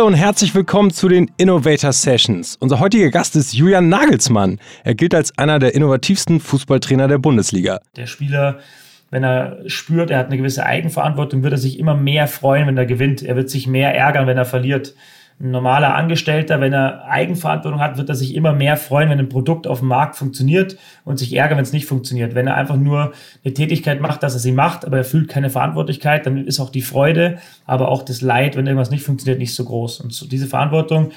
Hallo und herzlich willkommen zu den Innovator Sessions. Unser heutiger Gast ist Julian Nagelsmann. Er gilt als einer der innovativsten Fußballtrainer der Bundesliga. Der Spieler, wenn er spürt, er hat eine gewisse Eigenverantwortung, wird er sich immer mehr freuen, wenn er gewinnt. Er wird sich mehr ärgern, wenn er verliert. Ein normaler Angestellter, wenn er Eigenverantwortung hat, wird er sich immer mehr freuen, wenn ein Produkt auf dem Markt funktioniert und sich ärgern, wenn es nicht funktioniert. Wenn er einfach nur eine Tätigkeit macht, dass er sie macht, aber er fühlt keine Verantwortlichkeit, dann ist auch die Freude, aber auch das Leid, wenn irgendwas nicht funktioniert, nicht so groß. Und so diese Verantwortung,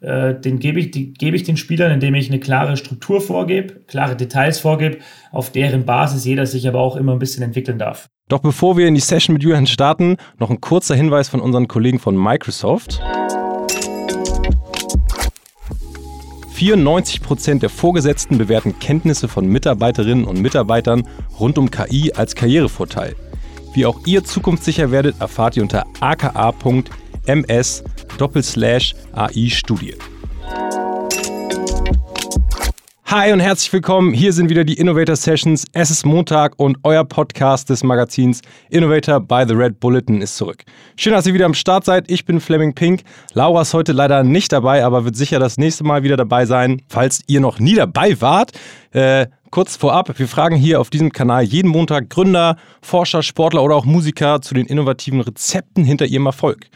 äh, den gebe ich, die gebe ich den Spielern, indem ich eine klare Struktur vorgebe, klare Details vorgebe, auf deren Basis jeder sich aber auch immer ein bisschen entwickeln darf. Doch bevor wir in die Session mit Julian starten, noch ein kurzer Hinweis von unseren Kollegen von Microsoft. 94% der Vorgesetzten bewerten Kenntnisse von Mitarbeiterinnen und Mitarbeitern rund um KI als Karrierevorteil. Wie auch ihr zukunftssicher werdet, erfahrt ihr unter aka.ms AI Studie. Hi und herzlich willkommen. Hier sind wieder die Innovator Sessions. Es ist Montag und euer Podcast des Magazins Innovator by the Red Bulletin ist zurück. Schön, dass ihr wieder am Start seid. Ich bin Fleming Pink. Laura ist heute leider nicht dabei, aber wird sicher das nächste Mal wieder dabei sein. Falls ihr noch nie dabei wart, äh, kurz vorab, wir fragen hier auf diesem Kanal jeden Montag Gründer, Forscher, Sportler oder auch Musiker zu den innovativen Rezepten hinter ihrem Erfolg.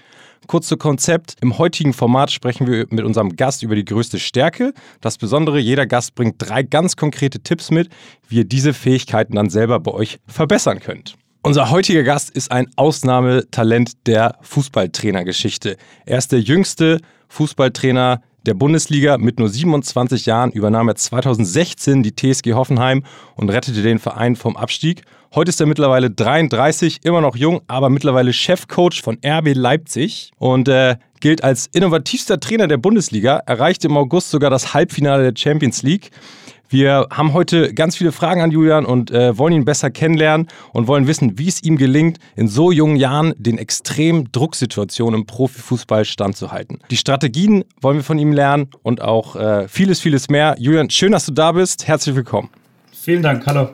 Kurz zu Konzept. Im heutigen Format sprechen wir mit unserem Gast über die größte Stärke. Das Besondere, jeder Gast bringt drei ganz konkrete Tipps mit, wie ihr diese Fähigkeiten dann selber bei euch verbessern könnt. Unser heutiger Gast ist ein Ausnahmetalent der Fußballtrainergeschichte. Er ist der jüngste Fußballtrainer der Bundesliga. Mit nur 27 Jahren übernahm er 2016 die TSG Hoffenheim und rettete den Verein vom Abstieg. Heute ist er mittlerweile 33, immer noch jung, aber mittlerweile Chefcoach von RB Leipzig und äh, gilt als innovativster Trainer der Bundesliga, erreichte im August sogar das Halbfinale der Champions League. Wir haben heute ganz viele Fragen an Julian und äh, wollen ihn besser kennenlernen und wollen wissen, wie es ihm gelingt, in so jungen Jahren den extremen Drucksituationen im Profifußball standzuhalten. Die Strategien wollen wir von ihm lernen und auch äh, vieles, vieles mehr. Julian, schön, dass du da bist. Herzlich willkommen. Vielen Dank. Hallo.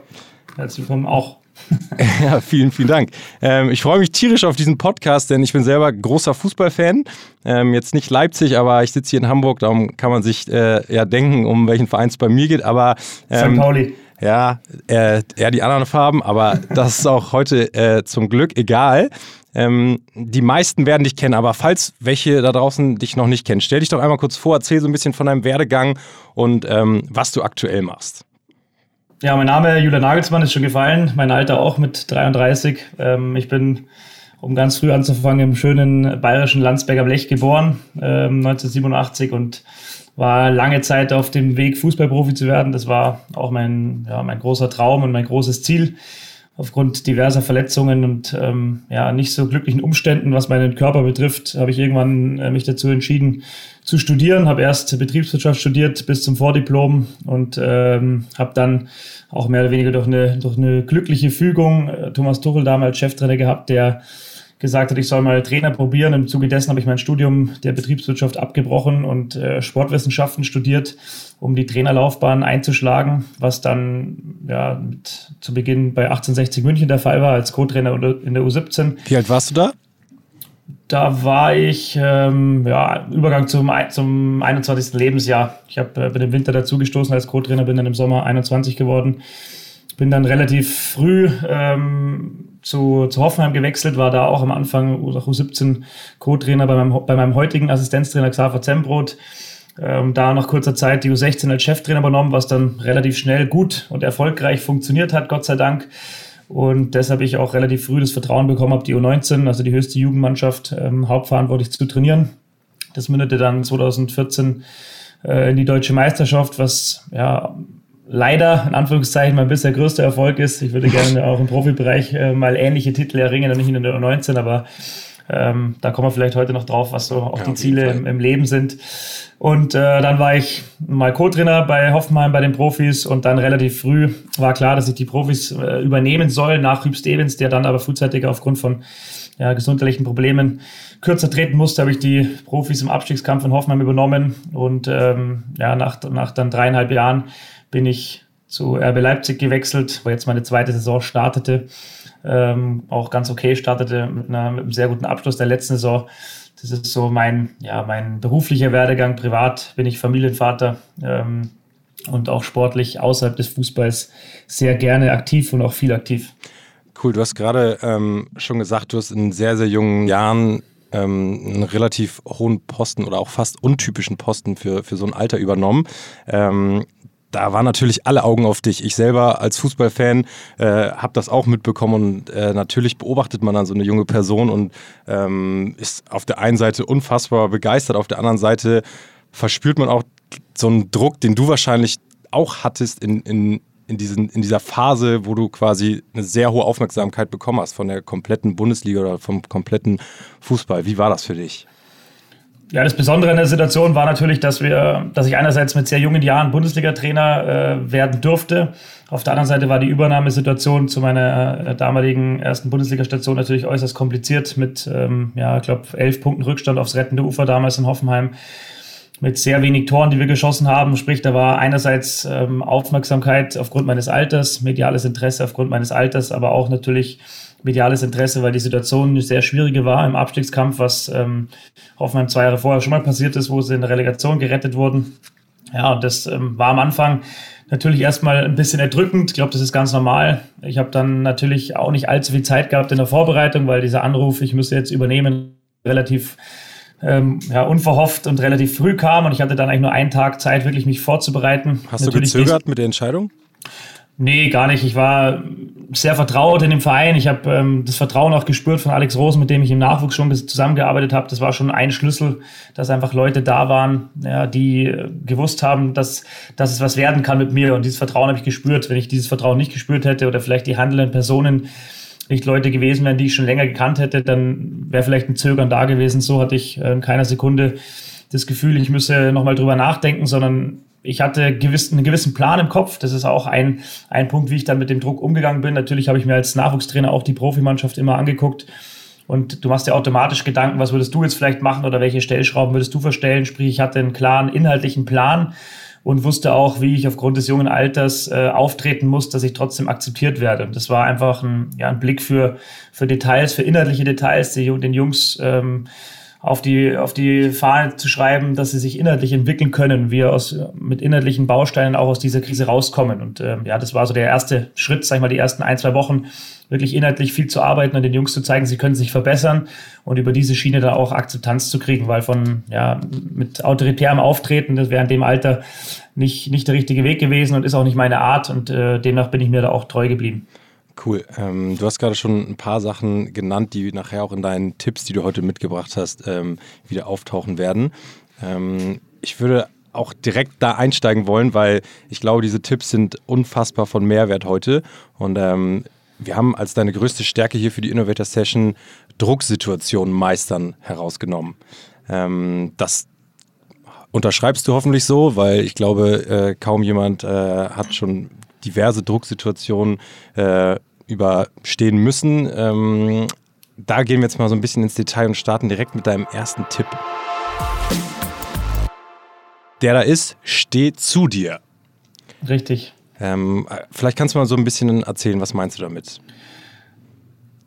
Herzlich willkommen auch. ja, vielen, vielen Dank. Ähm, ich freue mich tierisch auf diesen Podcast, denn ich bin selber großer Fußballfan. Ähm, jetzt nicht Leipzig, aber ich sitze hier in Hamburg, darum kann man sich äh, ja denken, um welchen Verein es bei mir geht. Aber ähm, St. Pauli. Ja, äh, eher die anderen Farben, aber das ist auch heute äh, zum Glück egal. Ähm, die meisten werden dich kennen, aber falls welche da draußen dich noch nicht kennen, stell dich doch einmal kurz vor, erzähl so ein bisschen von deinem Werdegang und ähm, was du aktuell machst. Ja, mein Name Julian Nagelsmann ist schon gefallen, mein Alter auch mit 33. Ähm, ich bin, um ganz früh anzufangen, im schönen bayerischen Landsberger Blech geboren, ähm, 1987 und war lange Zeit auf dem Weg, Fußballprofi zu werden. Das war auch mein, ja, mein großer Traum und mein großes Ziel aufgrund diverser Verletzungen und ähm, ja, nicht so glücklichen Umständen, was meinen Körper betrifft, habe ich irgendwann äh, mich dazu entschieden zu studieren. Habe erst Betriebswirtschaft studiert bis zum Vordiplom und ähm, habe dann auch mehr oder weniger durch eine, durch eine glückliche Fügung äh, Thomas Tuchel damals Cheftrainer gehabt, der gesagt hat, ich soll mal Trainer probieren. Im Zuge dessen habe ich mein Studium der Betriebswirtschaft abgebrochen und äh, Sportwissenschaften studiert, um die Trainerlaufbahn einzuschlagen, was dann ja, mit, zu Beginn bei 1860 München der Fall war, als Co-Trainer in der U17. Wie alt warst du da? Da war ich, ähm, ja, Übergang zum, zum 21. Lebensjahr. Ich habe äh, bei dem Winter dazugestoßen als Co-Trainer, bin dann im Sommer 21 geworden. Bin dann relativ früh ähm, zu, zu Hoffenheim gewechselt, war da auch am Anfang U17 Co-Trainer bei meinem, bei meinem heutigen Assistenztrainer Xaver Zembrot. Ähm, da nach kurzer Zeit die U16 als Cheftrainer übernommen, was dann relativ schnell gut und erfolgreich funktioniert hat, Gott sei Dank. Und deshalb ich auch relativ früh das Vertrauen bekommen habe, die U19, also die höchste Jugendmannschaft, ähm, hauptverantwortlich zu trainieren. Das mündete dann 2014 äh, in die deutsche Meisterschaft, was ja leider in Anführungszeichen mein bisher größter Erfolg ist. Ich würde gerne auch im Profibereich äh, mal ähnliche Titel erringen, nicht in der U19, aber ähm, da kommen wir vielleicht heute noch drauf, was so auch ja, die Ziele im, im, Leben sind. Und äh, dann war ich mal Co-Trainer bei Hoffenheim bei den Profis und dann relativ früh war klar, dass ich die Profis äh, übernehmen soll nach Hüb Stevens, der dann aber frühzeitig aufgrund von ja, gesundheitlichen Problemen kürzer treten musste, habe ich die Profis im Abstiegskampf von Hoffenheim übernommen und ähm, ja, nach, nach dann dreieinhalb Jahren bin ich zu RB Leipzig gewechselt, wo jetzt meine zweite Saison startete. Ähm, auch ganz okay startete mit, einer, mit einem sehr guten Abschluss der letzten Saison. Das Das ist so mein, ja, mein beruflicher Werdegang. Privat bin ich Familienvater ähm, und auch sportlich außerhalb des Fußballs sehr gerne aktiv und auch viel aktiv. Cool, du hast gerade ähm, schon gesagt, du hast in sehr, sehr jungen Jahren ähm, einen relativ hohen Posten oder auch fast untypischen Posten für, für so ein Alter übernommen. Ähm, da waren natürlich alle Augen auf dich. Ich selber als Fußballfan äh, habe das auch mitbekommen und äh, natürlich beobachtet man dann so eine junge Person und ähm, ist auf der einen Seite unfassbar begeistert, auf der anderen Seite verspürt man auch so einen Druck, den du wahrscheinlich auch hattest in, in, in, diesen, in dieser Phase, wo du quasi eine sehr hohe Aufmerksamkeit bekommen hast von der kompletten Bundesliga oder vom kompletten Fußball. Wie war das für dich? Ja, das Besondere in der Situation war natürlich, dass wir, dass ich einerseits mit sehr jungen Jahren Bundesliga-Trainer äh, werden durfte. Auf der anderen Seite war die Übernahmesituation zu meiner äh, damaligen ersten Bundesliga-Station natürlich äußerst kompliziert mit, ähm, ja, ich glaube, elf Punkten Rückstand aufs rettende Ufer damals in Hoffenheim mit sehr wenig Toren, die wir geschossen haben. Sprich, da war einerseits ähm, Aufmerksamkeit aufgrund meines Alters, mediales Interesse aufgrund meines Alters, aber auch natürlich mediales Interesse, weil die Situation eine sehr schwierige war im Abstiegskampf, was ähm, Hoffenheim zwei Jahre vorher schon mal passiert ist, wo sie in der Relegation gerettet wurden. Ja, und das ähm, war am Anfang natürlich erstmal ein bisschen erdrückend. Ich glaube, das ist ganz normal. Ich habe dann natürlich auch nicht allzu viel Zeit gehabt in der Vorbereitung, weil dieser Anruf, ich müsste jetzt übernehmen, relativ ähm, ja, unverhofft und relativ früh kam und ich hatte dann eigentlich nur einen Tag Zeit, wirklich mich vorzubereiten. Hast Natürlich du gezögert mit der Entscheidung? Nee, gar nicht. Ich war sehr vertraut in dem Verein. Ich habe ähm, das Vertrauen auch gespürt von Alex Rosen, mit dem ich im Nachwuchs schon zusammengearbeitet habe. Das war schon ein Schlüssel, dass einfach Leute da waren, ja, die äh, gewusst haben, dass, dass es was werden kann mit mir. Und dieses Vertrauen habe ich gespürt. Wenn ich dieses Vertrauen nicht gespürt hätte oder vielleicht die handelnden Personen nicht Leute gewesen wären, die ich schon länger gekannt hätte, dann wäre vielleicht ein Zögern da gewesen. So hatte ich äh, in keiner Sekunde das Gefühl, ich müsse nochmal drüber nachdenken, sondern ich hatte gewiss, einen gewissen Plan im Kopf. Das ist auch ein, ein Punkt, wie ich dann mit dem Druck umgegangen bin. Natürlich habe ich mir als Nachwuchstrainer auch die Profimannschaft immer angeguckt. Und du machst dir automatisch Gedanken, was würdest du jetzt vielleicht machen oder welche Stellschrauben würdest du verstellen? Sprich, ich hatte einen klaren inhaltlichen Plan und wusste auch, wie ich aufgrund des jungen Alters äh, auftreten muss, dass ich trotzdem akzeptiert werde. Und das war einfach ein, ja, ein Blick für, für Details, für inhaltliche Details, die den Jungs ähm, auf die, auf die Fahne zu schreiben, dass sie sich inhaltlich entwickeln können, wir aus, mit inhaltlichen Bausteinen auch aus dieser Krise rauskommen. Und ähm, ja, das war so der erste Schritt, sag ich mal, die ersten ein, zwei Wochen, wirklich inhaltlich viel zu arbeiten und den Jungs zu zeigen, sie können sich verbessern und über diese Schiene da auch Akzeptanz zu kriegen, weil von, ja, mit autoritärem Auftreten, das wäre in dem Alter nicht, nicht der richtige Weg gewesen und ist auch nicht meine Art und äh, demnach bin ich mir da auch treu geblieben. Cool. Ähm, du hast gerade schon ein paar Sachen genannt, die nachher auch in deinen Tipps, die du heute mitgebracht hast, ähm, wieder auftauchen werden. Ähm, ich würde auch direkt da einsteigen wollen, weil ich glaube, diese Tipps sind unfassbar von Mehrwert heute. Und ähm, wir haben als deine größte Stärke hier für die Innovator Session Drucksituationen meistern herausgenommen. Ähm, das unterschreibst du hoffentlich so, weil ich glaube, äh, kaum jemand äh, hat schon diverse Drucksituationen äh, überstehen müssen. Ähm, da gehen wir jetzt mal so ein bisschen ins Detail und starten direkt mit deinem ersten Tipp. Der da ist, steh zu dir. Richtig. Ähm, vielleicht kannst du mal so ein bisschen erzählen, was meinst du damit?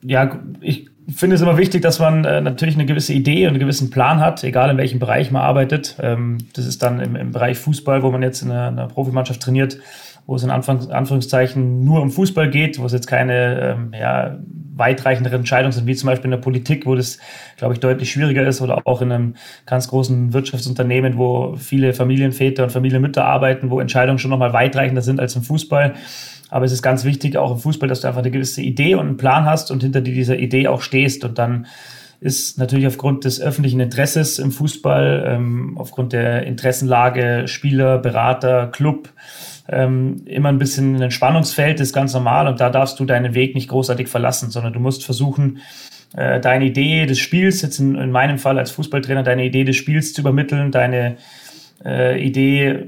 Ja, ich finde es immer wichtig, dass man äh, natürlich eine gewisse Idee und einen gewissen Plan hat, egal in welchem Bereich man arbeitet. Ähm, das ist dann im, im, Bereich Fußball, wo man jetzt in einer, einer Profimannschaft trainiert, wo es in Anfang, Anführungszeichen nur um Fußball geht, wo es jetzt keine ähm, ja, weitreichendere Entscheidungen sind, wie zum Beispiel in der Politik, wo das, glaube ich, deutlich schwieriger ist oder auch in einem ganz großen Wirtschaftsunternehmen, wo viele Familienväter und Familienmütter arbeiten, wo Entscheidungen schon nochmal weitreichender sind als im Fußball. Aber es ist ganz wichtig, auch im Fußball, dass du einfach eine gewisse Idee und einen Plan hast und hinter dieser Idee auch stehst und dann ist natürlich aufgrund des öffentlichen Interesses im Fußball, ähm, aufgrund der Interessenlage Spieler, Berater, Club, ähm, immer ein bisschen ein Spannungsfeld, ist ganz normal und da darfst du deinen Weg nicht großartig verlassen, sondern du musst versuchen, äh, deine Idee des Spiels, jetzt in, in, meinem Fall als Fußballtrainer, deine Idee des Spiels zu übermitteln, deine äh, Idee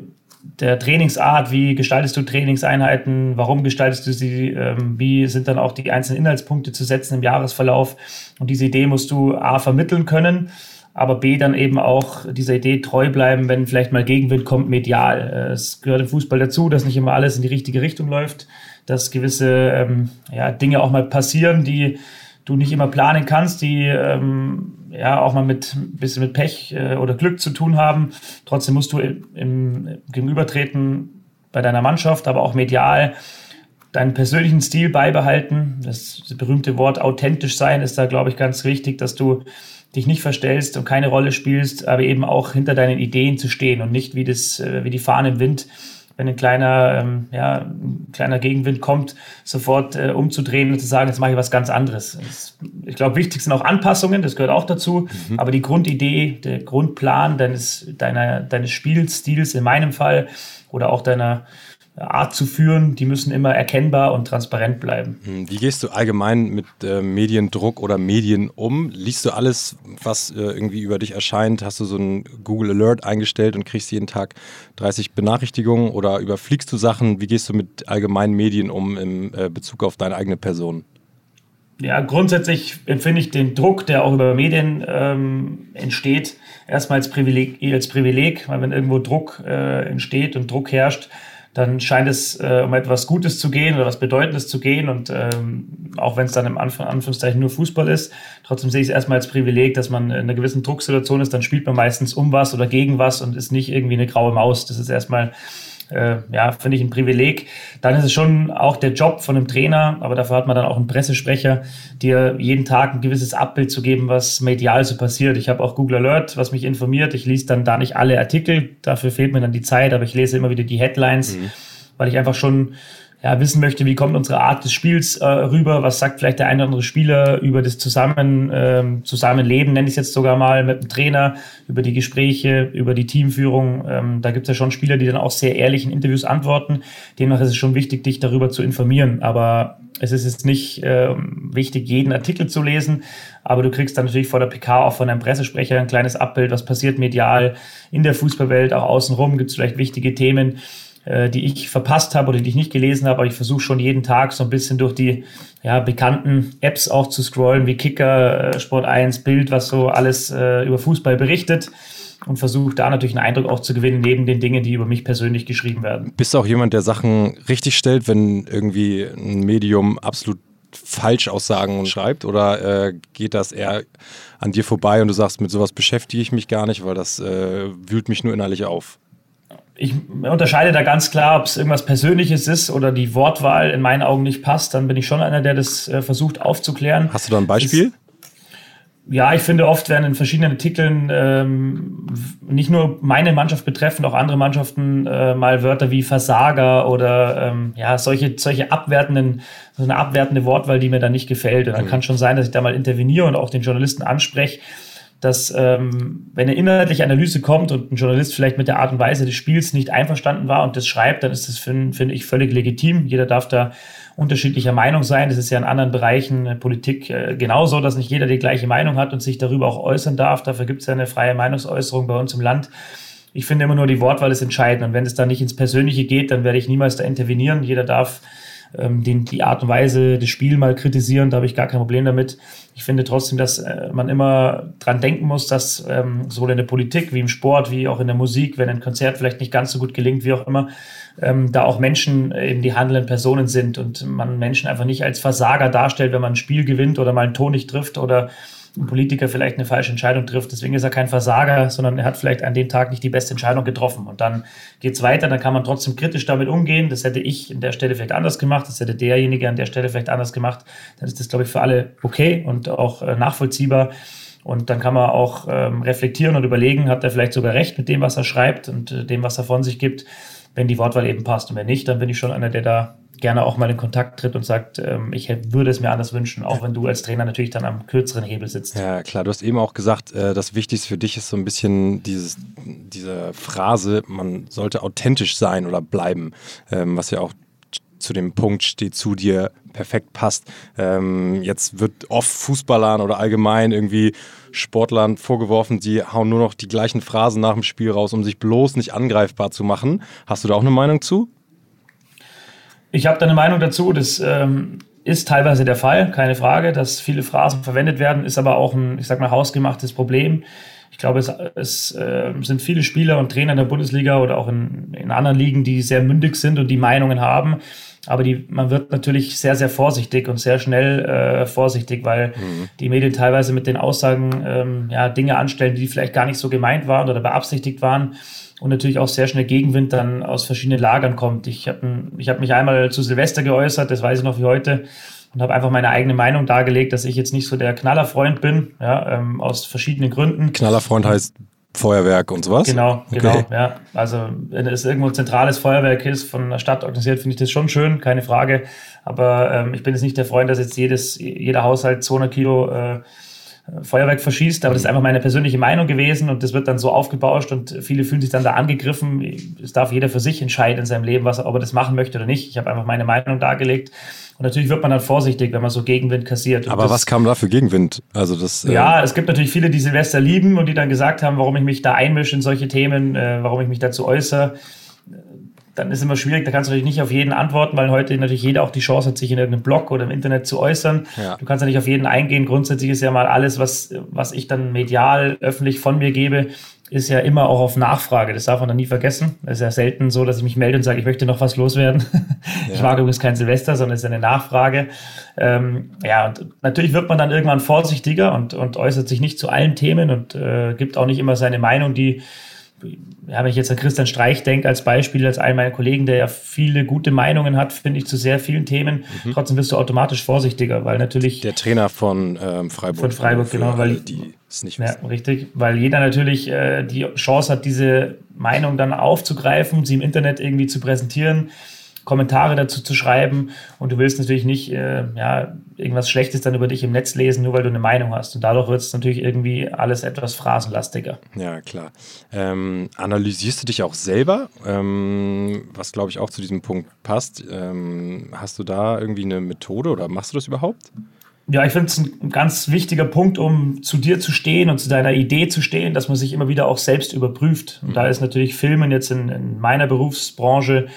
der Trainingsart, wie gestaltest du Trainingseinheiten, warum gestaltest du sie, ähm, wie sind dann auch die einzelnen Inhaltspunkte zu setzen im Jahresverlauf. Und diese Idee musst du A vermitteln können aber B dann eben auch dieser Idee treu bleiben, wenn vielleicht mal Gegenwind kommt, medial. Äh, es gehört im Fußball dazu, dass nicht immer alles in die richtige Richtung läuft, dass gewisse ähm, ja, Dinge auch mal passieren, die du nicht immer planen kannst, die ähm, ja auch mal mit ein bisschen mit Pech äh, oder Glück zu tun haben. Trotzdem musst du im, im Gegenübertreten bei deiner Mannschaft, aber auch medial deinen persönlichen Stil beibehalten. Das berühmte Wort authentisch sein ist da, glaube ich, ganz wichtig, dass du dich nicht verstellst und keine Rolle spielst, aber eben auch hinter deinen Ideen zu stehen und nicht wie das, äh, wie die Fahne im Wind, wenn ein kleiner, ähm, ja, ein kleiner Gegenwind kommt, sofort äh, umzudrehen und zu sagen, jetzt mache ich was ganz anderes. Das, ich glaube, wichtig sind auch Anpassungen, das gehört auch dazu, mhm. aber die Grundidee, der Grundplan deines, deiner, deines Spielstils in meinem Fall oder auch deiner, Art zu führen, die müssen immer erkennbar und transparent bleiben. Hm, wie gehst du allgemein mit äh, Mediendruck oder Medien um? Liest du alles, was äh, irgendwie über dich erscheint? Hast du so einen Google Alert eingestellt und kriegst jeden Tag 30 Benachrichtigungen oder überfliegst du Sachen? Wie gehst du mit allgemeinen Medien um im äh, Bezug auf deine eigene Person? Ja, grundsätzlich empfinde ich den Druck, der auch über Medien ähm, entsteht, erstmal als Privileg, als Privileg, weil wenn irgendwo Druck äh, entsteht und Druck herrscht, dann scheint es äh, um etwas Gutes zu gehen oder was Bedeutendes zu gehen. Und ähm, auch wenn es dann im Anf Anführungszeichen nur Fußball ist, trotzdem sehe ich es erstmal als Privileg, dass man in einer gewissen Drucksituation ist, dann spielt man meistens um was oder gegen was und ist nicht irgendwie eine graue Maus. Das ist erstmal äh, ja, finde ich ein Privileg. Dann ist es schon auch der Job von einem Trainer, aber dafür hat man dann auch einen Pressesprecher, dir jeden Tag ein gewisses Abbild zu geben, was medial so passiert. Ich habe auch Google Alert, was mich informiert. Ich lese dann da nicht alle Artikel, dafür fehlt mir dann die Zeit, aber ich lese immer wieder die Headlines, mhm. weil ich einfach schon ja, wissen möchte, wie kommt unsere Art des Spiels äh, rüber, was sagt vielleicht der eine oder andere Spieler über das Zusammen, ähm, Zusammenleben, nenne ich es jetzt sogar mal, mit dem Trainer, über die Gespräche, über die Teamführung. Ähm, da gibt es ja schon Spieler, die dann auch sehr ehrlich in Interviews antworten. Demnach ist es schon wichtig, dich darüber zu informieren. Aber es ist jetzt nicht äh, wichtig, jeden Artikel zu lesen, aber du kriegst dann natürlich vor der PK auch von einem Pressesprecher ein kleines Abbild, was passiert medial in der Fußballwelt, auch außenrum gibt es vielleicht wichtige Themen die ich verpasst habe oder die ich nicht gelesen habe, aber ich versuche schon jeden Tag so ein bisschen durch die ja, bekannten Apps auch zu scrollen, wie Kicker, äh, Sport 1, Bild, was so alles äh, über Fußball berichtet und versuche da natürlich einen Eindruck auch zu gewinnen, neben den Dingen, die über mich persönlich geschrieben werden. Bist du auch jemand, der Sachen richtig stellt, wenn irgendwie ein Medium absolut Falschaussagen schreibt oder äh, geht das eher an dir vorbei und du sagst, mit sowas beschäftige ich mich gar nicht, weil das äh, wühlt mich nur innerlich auf? Ich unterscheide da ganz klar, ob es irgendwas Persönliches ist oder die Wortwahl in meinen Augen nicht passt. Dann bin ich schon einer, der das äh, versucht aufzuklären. Hast du da ein Beispiel? Ist, ja, ich finde, oft werden in verschiedenen Artikeln ähm, nicht nur meine Mannschaft betreffend, auch andere Mannschaften äh, mal Wörter wie Versager oder ähm, ja, solche, solche abwertenden, so eine abwertende Wortwahl, die mir dann nicht gefällt. Und dann mhm. kann schon sein, dass ich da mal interveniere und auch den Journalisten anspreche dass ähm, wenn eine inhaltliche Analyse kommt und ein Journalist vielleicht mit der Art und Weise des Spiels nicht einverstanden war und das schreibt, dann ist das, finde ich, völlig legitim. Jeder darf da unterschiedlicher Meinung sein. Das ist ja in anderen Bereichen äh, Politik äh, genauso, dass nicht jeder die gleiche Meinung hat und sich darüber auch äußern darf. Dafür gibt es ja eine freie Meinungsäußerung bei uns im Land. Ich finde immer nur, die Wortwahl ist entscheidend. Und wenn es dann nicht ins Persönliche geht, dann werde ich niemals da intervenieren. Jeder darf ähm, den, die Art und Weise des Spiels mal kritisieren, da habe ich gar kein Problem damit. Ich finde trotzdem, dass äh, man immer dran denken muss, dass ähm, sowohl in der Politik wie im Sport, wie auch in der Musik, wenn ein Konzert vielleicht nicht ganz so gut gelingt, wie auch immer, ähm, da auch Menschen äh, eben die handelnden Personen sind und man Menschen einfach nicht als Versager darstellt, wenn man ein Spiel gewinnt oder mal einen Ton nicht trifft oder ein Politiker vielleicht eine falsche Entscheidung trifft. Deswegen ist er kein Versager, sondern er hat vielleicht an dem Tag nicht die beste Entscheidung getroffen. Und dann geht es weiter, dann kann man trotzdem kritisch damit umgehen. Das hätte ich an der Stelle vielleicht anders gemacht, das hätte derjenige an der Stelle vielleicht anders gemacht. Dann ist das, glaube ich, für alle okay und auch äh, nachvollziehbar. Und dann kann man auch ähm, reflektieren und überlegen, hat er vielleicht sogar recht mit dem, was er schreibt und äh, dem, was er von sich gibt, wenn die Wortwahl eben passt. Und wenn nicht, dann bin ich schon einer, der da gerne auch mal in Kontakt tritt und sagt, ähm, ich würde es mir anders wünschen, auch wenn du als Trainer natürlich dann am kürzeren Hebel sitzt. Ja, klar, du hast eben auch gesagt, äh, das Wichtigste für dich ist so ein bisschen dieses, diese Phrase, man sollte authentisch sein oder bleiben, ähm, was ja auch zu dem Punkt steht, zu dir perfekt passt. Ähm, jetzt wird oft Fußballern oder allgemein irgendwie Sportlern vorgeworfen, die hauen nur noch die gleichen Phrasen nach dem Spiel raus, um sich bloß nicht angreifbar zu machen. Hast du da auch eine Meinung zu? Ich habe da eine Meinung dazu. Das ähm, ist teilweise der Fall, keine Frage, dass viele Phrasen verwendet werden, ist aber auch ein, ich sag mal, hausgemachtes Problem. Ich glaube, es, es äh, sind viele Spieler und Trainer in der Bundesliga oder auch in, in anderen Ligen, die sehr mündig sind und die Meinungen haben. Aber die, man wird natürlich sehr, sehr vorsichtig und sehr schnell äh, vorsichtig, weil mhm. die Medien teilweise mit den Aussagen ähm, ja, Dinge anstellen, die vielleicht gar nicht so gemeint waren oder beabsichtigt waren und natürlich auch sehr schnell Gegenwind dann aus verschiedenen Lagern kommt. Ich habe ich hab mich einmal zu Silvester geäußert, das weiß ich noch wie heute, und habe einfach meine eigene Meinung dargelegt, dass ich jetzt nicht so der Knallerfreund bin, ja, ähm, aus verschiedenen Gründen. Knallerfreund heißt Feuerwerk und sowas? Genau, okay. genau, ja. Also wenn es irgendwo ein zentrales Feuerwerk ist, von der Stadt organisiert, finde ich das schon schön, keine Frage. Aber ähm, ich bin jetzt nicht der Freund, dass jetzt jedes, jeder Haushalt 200 Kilo äh, Feuerwerk verschießt, aber das ist einfach meine persönliche Meinung gewesen und das wird dann so aufgebauscht und viele fühlen sich dann da angegriffen. Es darf jeder für sich entscheiden in seinem Leben, was, ob er das machen möchte oder nicht. Ich habe einfach meine Meinung dargelegt und natürlich wird man dann vorsichtig, wenn man so Gegenwind kassiert. aber das, was kam da für Gegenwind? Also das, äh ja, es gibt natürlich viele, die Silvester lieben und die dann gesagt haben, warum ich mich da einmische in solche Themen, äh, warum ich mich dazu äußere dann ist immer schwierig, da kannst du natürlich nicht auf jeden antworten, weil heute natürlich jeder auch die Chance hat, sich in irgendeinem Blog oder im Internet zu äußern. Ja. Du kannst ja nicht auf jeden eingehen. Grundsätzlich ist ja mal alles, was, was ich dann medial öffentlich von mir gebe, ist ja immer auch auf Nachfrage. Das darf man dann nie vergessen. Es ist ja selten so, dass ich mich melde und sage, ich möchte noch was loswerden. Ja. Ich mag übrigens kein Silvester, sondern es ist eine Nachfrage. Ähm, ja, und natürlich wird man dann irgendwann vorsichtiger und, und äußert sich nicht zu allen Themen und äh, gibt auch nicht immer seine Meinung, die ja, wenn ich jetzt an Christian Streich denke als Beispiel, als einen meiner Kollegen, der ja viele gute Meinungen hat, finde ich, zu sehr vielen Themen, mhm. trotzdem wirst du automatisch vorsichtiger, weil natürlich... Der Trainer von ähm, Freiburg. Von Freiburg, genau. Weil, die es nicht ja, richtig, weil jeder natürlich äh, die Chance hat, diese Meinung dann aufzugreifen, sie im Internet irgendwie zu präsentieren Kommentare dazu zu schreiben und du willst natürlich nicht äh, ja, irgendwas Schlechtes dann über dich im Netz lesen, nur weil du eine Meinung hast. Und dadurch wird es natürlich irgendwie alles etwas phrasenlastiger. Ja, klar. Ähm, analysierst du dich auch selber, ähm, was glaube ich auch zu diesem Punkt passt? Ähm, hast du da irgendwie eine Methode oder machst du das überhaupt? Ja, ich finde es ein ganz wichtiger Punkt, um zu dir zu stehen und zu deiner Idee zu stehen, dass man sich immer wieder auch selbst überprüft. Und mhm. da ist natürlich Filmen jetzt in, in meiner Berufsbranche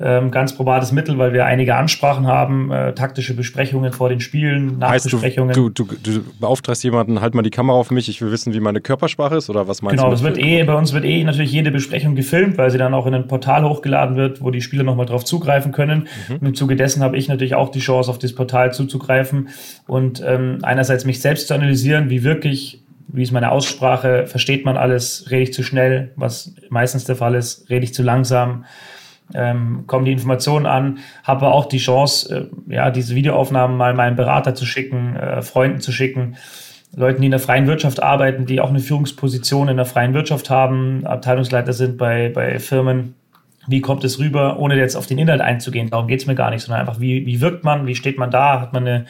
ähm, ganz probates Mittel, weil wir einige Ansprachen haben, äh, taktische Besprechungen vor den Spielen, Nachbesprechungen. Du, du, du, du, beauftragst jemanden, halt mal die Kamera auf mich, ich will wissen, wie meine Körpersprache ist oder was meinst genau, du? Genau, wird eh, bei uns wird eh natürlich jede Besprechung gefilmt, weil sie dann auch in ein Portal hochgeladen wird, wo die Spieler nochmal drauf zugreifen können. Mhm. Und im Zuge dessen habe ich natürlich auch die Chance, auf das Portal zuzugreifen und ähm, einerseits mich selbst zu analysieren, wie wirklich wie ist meine Aussprache, versteht man alles, rede ich zu schnell, was meistens der Fall ist, rede ich zu langsam, ähm, kommen die Informationen an, habe auch die Chance, äh, ja, diese Videoaufnahmen mal meinem Berater zu schicken, äh, Freunden zu schicken, Leuten, die in der freien Wirtschaft arbeiten, die auch eine Führungsposition in der freien Wirtschaft haben, Abteilungsleiter sind bei, bei Firmen. Wie kommt es rüber, ohne jetzt auf den Inhalt einzugehen? Darum geht es mir gar nicht, sondern einfach, wie, wie wirkt man, wie steht man da? Hat man eine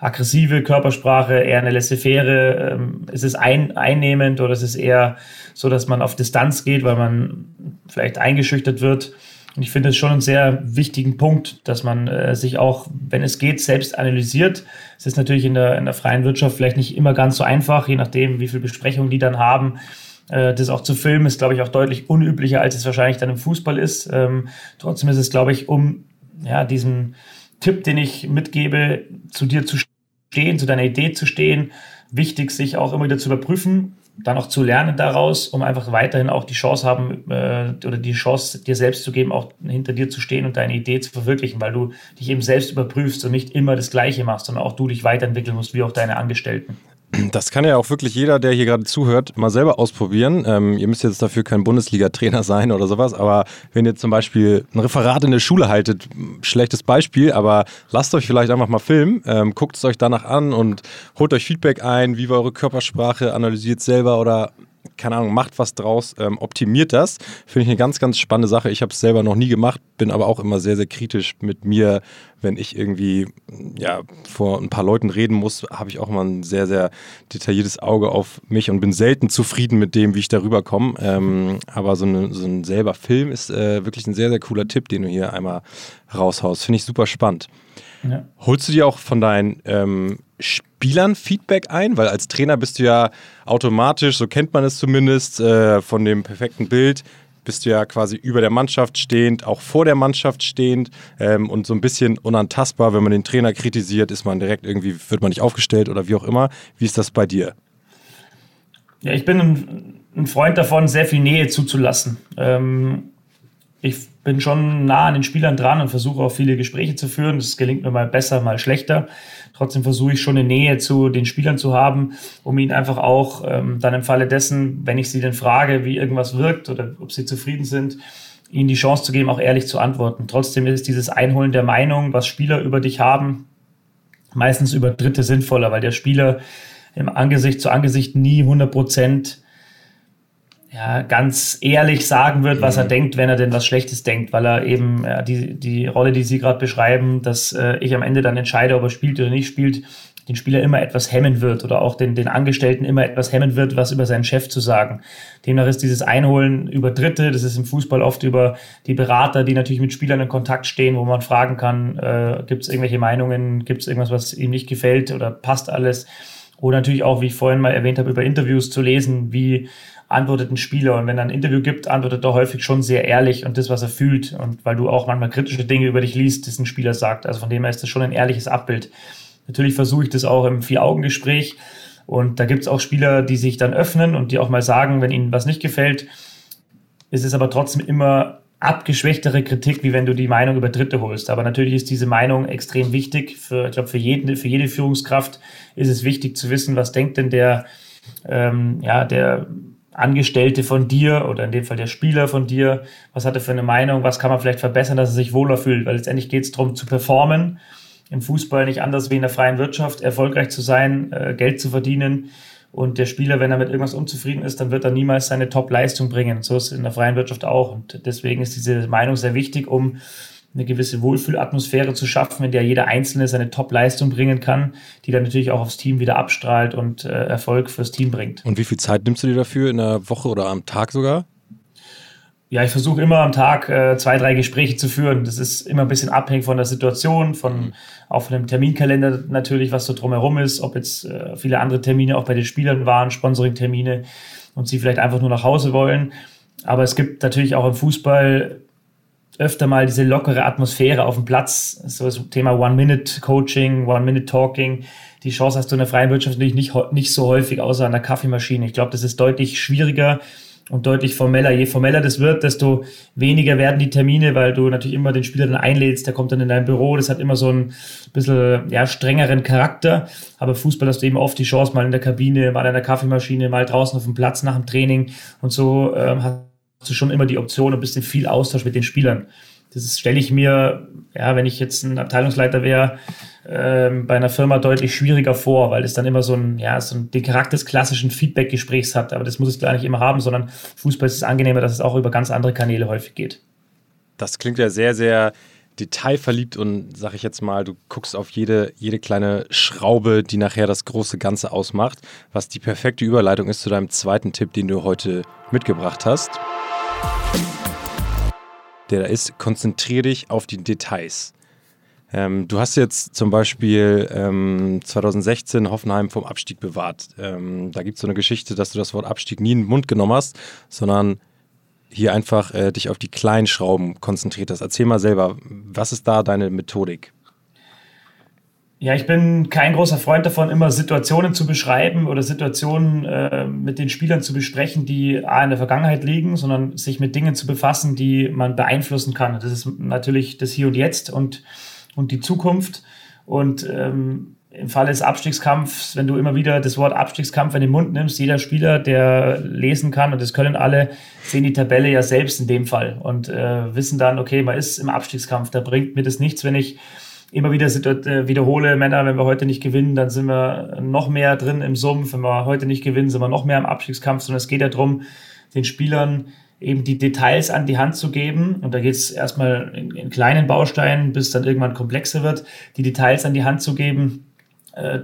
aggressive Körpersprache, eher eine laissez-faire? Ähm, ist es ein, einnehmend oder ist es eher so, dass man auf Distanz geht, weil man vielleicht eingeschüchtert wird? Und ich finde es schon einen sehr wichtigen Punkt, dass man äh, sich auch, wenn es geht, selbst analysiert. Es ist natürlich in der, in der freien Wirtschaft vielleicht nicht immer ganz so einfach, je nachdem, wie viel Besprechungen die dann haben. Äh, das auch zu filmen ist, glaube ich, auch deutlich unüblicher, als es wahrscheinlich dann im Fußball ist. Ähm, trotzdem ist es, glaube ich, um ja, diesen Tipp, den ich mitgebe, zu dir zu stehen, zu deiner Idee zu stehen, wichtig, sich auch immer wieder zu überprüfen dann auch zu lernen daraus, um einfach weiterhin auch die Chance haben äh, oder die Chance dir selbst zu geben, auch hinter dir zu stehen und deine Idee zu verwirklichen, weil du dich eben selbst überprüfst und nicht immer das Gleiche machst, sondern auch du dich weiterentwickeln musst, wie auch deine Angestellten. Das kann ja auch wirklich jeder, der hier gerade zuhört, mal selber ausprobieren. Ähm, ihr müsst jetzt dafür kein Bundesliga-Trainer sein oder sowas, aber wenn ihr zum Beispiel ein Referat in der Schule haltet, schlechtes Beispiel, aber lasst euch vielleicht einfach mal filmen, ähm, guckt es euch danach an und holt euch Feedback ein, wie war eure Körpersprache, analysiert selber oder keine Ahnung, macht was draus, ähm, optimiert das. Finde ich eine ganz, ganz spannende Sache. Ich habe es selber noch nie gemacht, bin aber auch immer sehr, sehr kritisch mit mir, wenn ich irgendwie ja, vor ein paar Leuten reden muss, habe ich auch mal ein sehr, sehr detailliertes Auge auf mich und bin selten zufrieden mit dem, wie ich darüber komme. Ähm, aber so, eine, so, ein selber Film ist äh, wirklich ein sehr, sehr cooler Tipp, den du hier einmal raushaust. Finde ich super spannend. Ja. Holst du dir auch von deinen ähm, Spielern Feedback ein? Weil als Trainer bist du ja automatisch, so kennt man es zumindest, äh, von dem perfekten Bild, bist du ja quasi über der Mannschaft stehend, auch vor der Mannschaft stehend ähm, und so ein bisschen unantastbar. Wenn man den Trainer kritisiert, ist man direkt irgendwie, wird man nicht aufgestellt oder wie auch immer. Wie ist das bei dir? Ja, ich bin ein, Freund davon, sehr viel Nähe zuzulassen. Ähm, ich bin schon nah an den Spielern dran und versuche auch viele Gespräche zu führen. Das gelingt mir mal besser, mal schlechter. Trotzdem versuche ich schon eine Nähe zu den Spielern zu haben, um ihnen einfach auch ähm, dann im Falle dessen, wenn ich sie dann frage, wie irgendwas wirkt oder ob sie zufrieden sind, ihnen die Chance zu geben, auch ehrlich zu antworten. Trotzdem ist dieses Einholen der Meinung, was Spieler über dich haben, meistens über Dritte sinnvoller, weil der Spieler im Angesicht zu Angesicht nie 100 Prozent ja, ganz ehrlich sagen wird, was er mhm. denkt, wenn er denn was Schlechtes denkt, weil er eben ja, die, die Rolle, die Sie gerade beschreiben, dass äh, ich am Ende dann entscheide, ob er spielt oder nicht spielt, den Spieler immer etwas hemmen wird oder auch den, den Angestellten immer etwas hemmen wird, was über seinen Chef zu sagen. Demnach ist dieses Einholen über Dritte, das ist im Fußball oft über die Berater, die natürlich mit Spielern in Kontakt stehen, wo man fragen kann, äh, gibt es irgendwelche Meinungen, gibt es irgendwas, was ihm nicht gefällt oder passt alles. Oder natürlich auch, wie ich vorhin mal erwähnt habe, über Interviews zu lesen, wie antwortet ein Spieler. Und wenn er ein Interview gibt, antwortet er häufig schon sehr ehrlich und das, was er fühlt. Und weil du auch manchmal kritische Dinge über dich liest, das ein Spieler sagt. Also von dem her ist das schon ein ehrliches Abbild. Natürlich versuche ich das auch im Vier-Augen-Gespräch. Und da gibt es auch Spieler, die sich dann öffnen und die auch mal sagen, wenn ihnen was nicht gefällt. ist Es aber trotzdem immer abgeschwächtere Kritik, wie wenn du die Meinung über Dritte holst. Aber natürlich ist diese Meinung extrem wichtig. Für, ich glaube, für, jeden, für jede Führungskraft ist es wichtig zu wissen, was denkt denn der, ähm, ja, der Angestellte von dir oder in dem Fall der Spieler von dir, was hat er für eine Meinung, was kann man vielleicht verbessern, dass er sich wohler fühlt, weil letztendlich geht es darum zu performen, im Fußball nicht anders wie in der freien Wirtschaft, erfolgreich zu sein, äh, Geld zu verdienen. Und der Spieler, wenn er mit irgendwas unzufrieden ist, dann wird er niemals seine Top-Leistung bringen. So ist es in der freien Wirtschaft auch. Und deswegen ist diese Meinung sehr wichtig, um eine gewisse Wohlfühlatmosphäre zu schaffen, in der jeder Einzelne seine Top-Leistung bringen kann, die dann natürlich auch aufs Team wieder abstrahlt und äh, Erfolg fürs Team bringt. Und wie viel Zeit nimmst du dir dafür in der Woche oder am Tag sogar? Ja, ich versuche immer am Tag äh, zwei, drei Gespräche zu führen. Das ist immer ein bisschen abhängig von der Situation, von auch von dem Terminkalender natürlich, was so drumherum ist, ob jetzt äh, viele andere Termine auch bei den Spielern waren, Sponsoring-Termine und sie vielleicht einfach nur nach Hause wollen. Aber es gibt natürlich auch im Fußball öfter mal diese lockere Atmosphäre auf dem Platz, so das Thema One-Minute-Coaching, One-Minute-Talking. Die Chance hast du in der freien Wirtschaft natürlich nicht, nicht so häufig, außer an der Kaffeemaschine. Ich glaube, das ist deutlich schwieriger und deutlich formeller. Je formeller das wird, desto weniger werden die Termine, weil du natürlich immer den Spieler dann einlädst, der kommt dann in dein Büro, das hat immer so einen bisschen ja, strengeren Charakter. Aber Fußball hast du eben oft die Chance, mal in der Kabine, mal in der Kaffeemaschine, mal draußen auf dem Platz nach dem Training und so ähm, hast du schon immer die Option, ein bisschen viel Austausch mit den Spielern. Das stelle ich mir, ja, wenn ich jetzt ein Abteilungsleiter wäre, ähm, bei einer Firma deutlich schwieriger vor, weil es dann immer so ein, ja, so ein, den Charakter des klassischen Feedback-Gesprächs hat. Aber das muss es gar nicht immer haben, sondern Fußball ist es angenehmer, dass es auch über ganz andere Kanäle häufig geht. Das klingt ja sehr, sehr detailverliebt und sag ich jetzt mal, du guckst auf jede, jede kleine Schraube, die nachher das große Ganze ausmacht, was die perfekte Überleitung ist zu deinem zweiten Tipp, den du heute mitgebracht hast. Der da ist, konzentriere dich auf die Details. Ähm, du hast jetzt zum Beispiel ähm, 2016 Hoffenheim vom Abstieg bewahrt. Ähm, da gibt es so eine Geschichte, dass du das Wort Abstieg nie in den Mund genommen hast, sondern hier einfach äh, dich auf die kleinen Schrauben konzentriert hast. Erzähl mal selber, was ist da deine Methodik? Ja, ich bin kein großer Freund davon, immer Situationen zu beschreiben oder Situationen äh, mit den Spielern zu besprechen, die A in der Vergangenheit liegen, sondern sich mit Dingen zu befassen, die man beeinflussen kann. Das ist natürlich das Hier und Jetzt und, und die Zukunft. Und ähm, im Falle des Abstiegskampfs, wenn du immer wieder das Wort Abstiegskampf in den Mund nimmst, jeder Spieler, der lesen kann, und das können alle, sehen die Tabelle ja selbst in dem Fall und äh, wissen dann, okay, man ist im Abstiegskampf, da bringt mir das nichts, wenn ich immer wieder äh, wiederhole, Männer, wenn wir heute nicht gewinnen, dann sind wir noch mehr drin im Sumpf, wenn wir heute nicht gewinnen, sind wir noch mehr im Abstiegskampf, sondern es geht ja darum, den Spielern eben die Details an die Hand zu geben. Und da geht es erstmal in, in kleinen Bausteinen, bis dann irgendwann komplexer wird, die Details an die Hand zu geben, äh,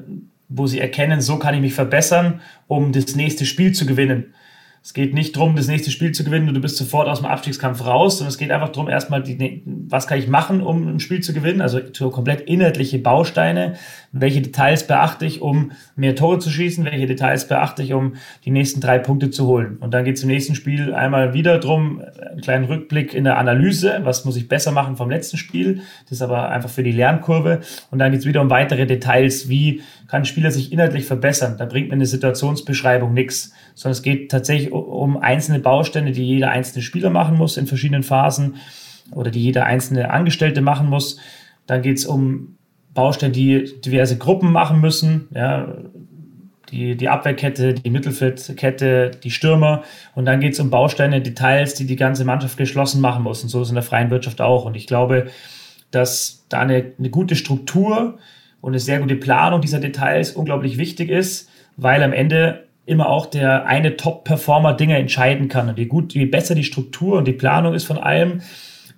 wo sie erkennen, so kann ich mich verbessern, um das nächste Spiel zu gewinnen. Es geht nicht darum, das nächste Spiel zu gewinnen und du bist sofort aus dem Abstiegskampf raus, sondern es geht einfach darum, erstmal, die, was kann ich machen, um ein Spiel zu gewinnen? Also so komplett inhaltliche Bausteine. Welche Details beachte ich, um mehr Tore zu schießen? Welche Details beachte ich, um die nächsten drei Punkte zu holen? Und dann geht es im nächsten Spiel einmal wieder darum, einen kleinen Rückblick in der Analyse. Was muss ich besser machen vom letzten Spiel? Das ist aber einfach für die Lernkurve. Und dann geht es wieder um weitere Details. Wie kann ein Spieler sich inhaltlich verbessern? Da bringt mir eine Situationsbeschreibung nichts sondern es geht tatsächlich um einzelne Bausteine, die jeder einzelne Spieler machen muss in verschiedenen Phasen oder die jeder einzelne Angestellte machen muss. Dann geht es um Bausteine, die diverse Gruppen machen müssen, ja, die, die Abwehrkette, die Mittelfeldkette, die Stürmer. Und dann geht es um Bausteine, Details, die die ganze Mannschaft geschlossen machen muss. Und so ist es in der freien Wirtschaft auch. Und ich glaube, dass da eine, eine gute Struktur und eine sehr gute Planung dieser Details unglaublich wichtig ist, weil am Ende immer auch der eine Top-Performer Dinge entscheiden kann. Und je gut, je besser die Struktur und die Planung ist von allem,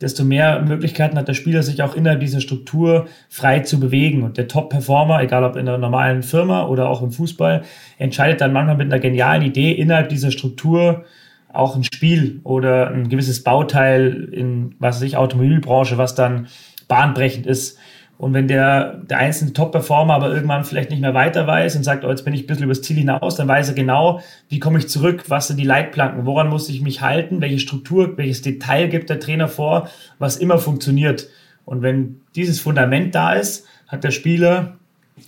desto mehr Möglichkeiten hat der Spieler, sich auch innerhalb dieser Struktur frei zu bewegen. Und der Top-Performer, egal ob in einer normalen Firma oder auch im Fußball, entscheidet dann manchmal mit einer genialen Idee innerhalb dieser Struktur auch ein Spiel oder ein gewisses Bauteil in, was weiß ich, Automobilbranche, was dann bahnbrechend ist. Und wenn der, der einzelne Top-Performer aber irgendwann vielleicht nicht mehr weiter weiß und sagt, oh, jetzt bin ich ein bisschen übers Ziel hinaus, dann weiß er genau, wie komme ich zurück, was sind die Leitplanken, woran muss ich mich halten, welche Struktur, welches Detail gibt der Trainer vor, was immer funktioniert. Und wenn dieses Fundament da ist, hat der Spieler